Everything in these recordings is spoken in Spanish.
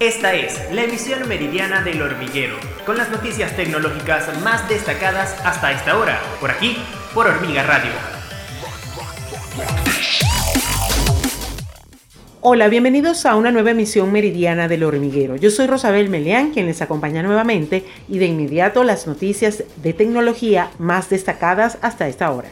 Esta es la emisión meridiana del hormiguero, con las noticias tecnológicas más destacadas hasta esta hora, por aquí, por Hormiga Radio. Hola, bienvenidos a una nueva emisión meridiana del hormiguero. Yo soy Rosabel Meleán, quien les acompaña nuevamente, y de inmediato las noticias de tecnología más destacadas hasta esta hora.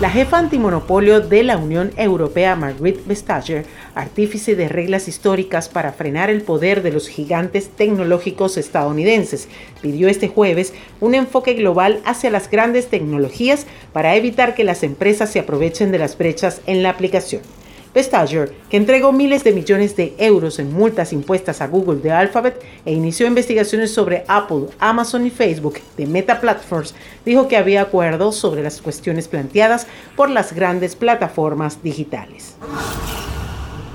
La jefa antimonopolio de la Unión Europea, Margrethe Vestager, artífice de reglas históricas para frenar el poder de los gigantes tecnológicos estadounidenses, pidió este jueves un enfoque global hacia las grandes tecnologías para evitar que las empresas se aprovechen de las brechas en la aplicación. Vestager, que entregó miles de millones de euros en multas impuestas a Google de Alphabet e inició investigaciones sobre Apple, Amazon y Facebook de Meta Platforms, dijo que había acuerdos sobre las cuestiones planteadas por las grandes plataformas digitales.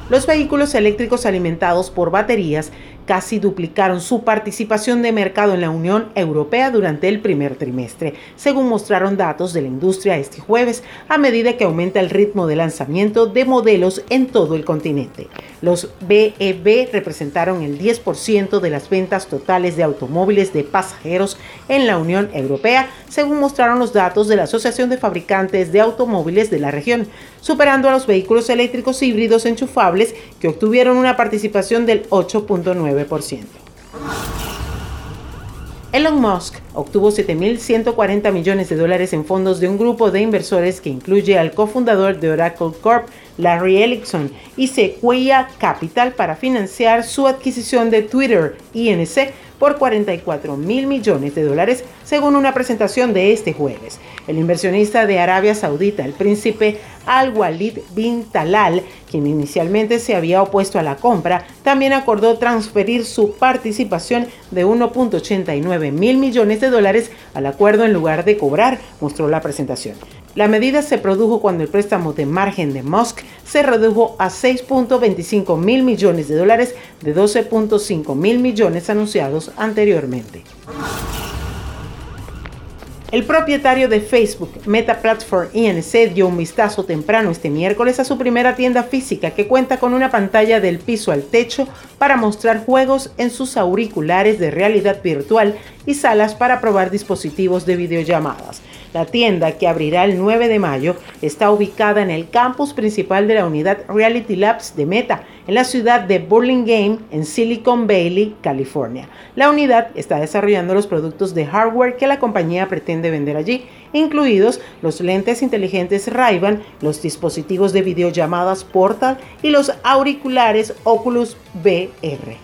Los vehículos eléctricos alimentados por baterías casi duplicaron su participación de mercado en la Unión Europea durante el primer trimestre, según mostraron datos de la industria este jueves, a medida que aumenta el ritmo de lanzamiento de modelos en todo el continente. Los BEV representaron el 10% de las ventas totales de automóviles de pasajeros en la Unión Europea, según mostraron los datos de la Asociación de Fabricantes de Automóviles de la región, superando a los vehículos eléctricos híbridos enchufables que obtuvieron una participación del 8.9%. Elon Musk obtuvo 7.140 millones de dólares en fondos de un grupo de inversores que incluye al cofundador de Oracle Corp, Larry Ellison, y Sequoia Capital para financiar su adquisición de Twitter, INC, por 44 mil millones de dólares, según una presentación de este jueves. El inversionista de Arabia Saudita, el príncipe Al-Walid bin Talal, quien inicialmente se había opuesto a la compra, también acordó transferir su participación de 1.89 mil millones de dólares al acuerdo en lugar de cobrar, mostró la presentación. La medida se produjo cuando el préstamo de margen de Musk se redujo a 6.25 mil millones de dólares de 12.5 mil millones anunciados anteriormente. El propietario de Facebook, Meta Platform INC, dio un vistazo temprano este miércoles a su primera tienda física que cuenta con una pantalla del piso al techo para mostrar juegos en sus auriculares de realidad virtual y salas para probar dispositivos de videollamadas. La tienda, que abrirá el 9 de mayo, está ubicada en el campus principal de la unidad Reality Labs de Meta, en la ciudad de Burlingame, en Silicon Valley, California. La unidad está desarrollando los productos de hardware que la compañía pretende vender allí, incluidos los lentes inteligentes Ray-Ban, los dispositivos de videollamadas Portal y los auriculares Oculus VR.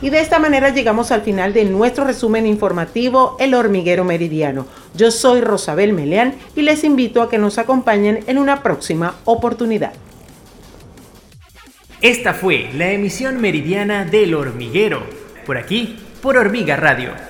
Y de esta manera llegamos al final de nuestro resumen informativo El Hormiguero Meridiano. Yo soy Rosabel Meleán y les invito a que nos acompañen en una próxima oportunidad. Esta fue la emisión meridiana del Hormiguero, por aquí, por Hormiga Radio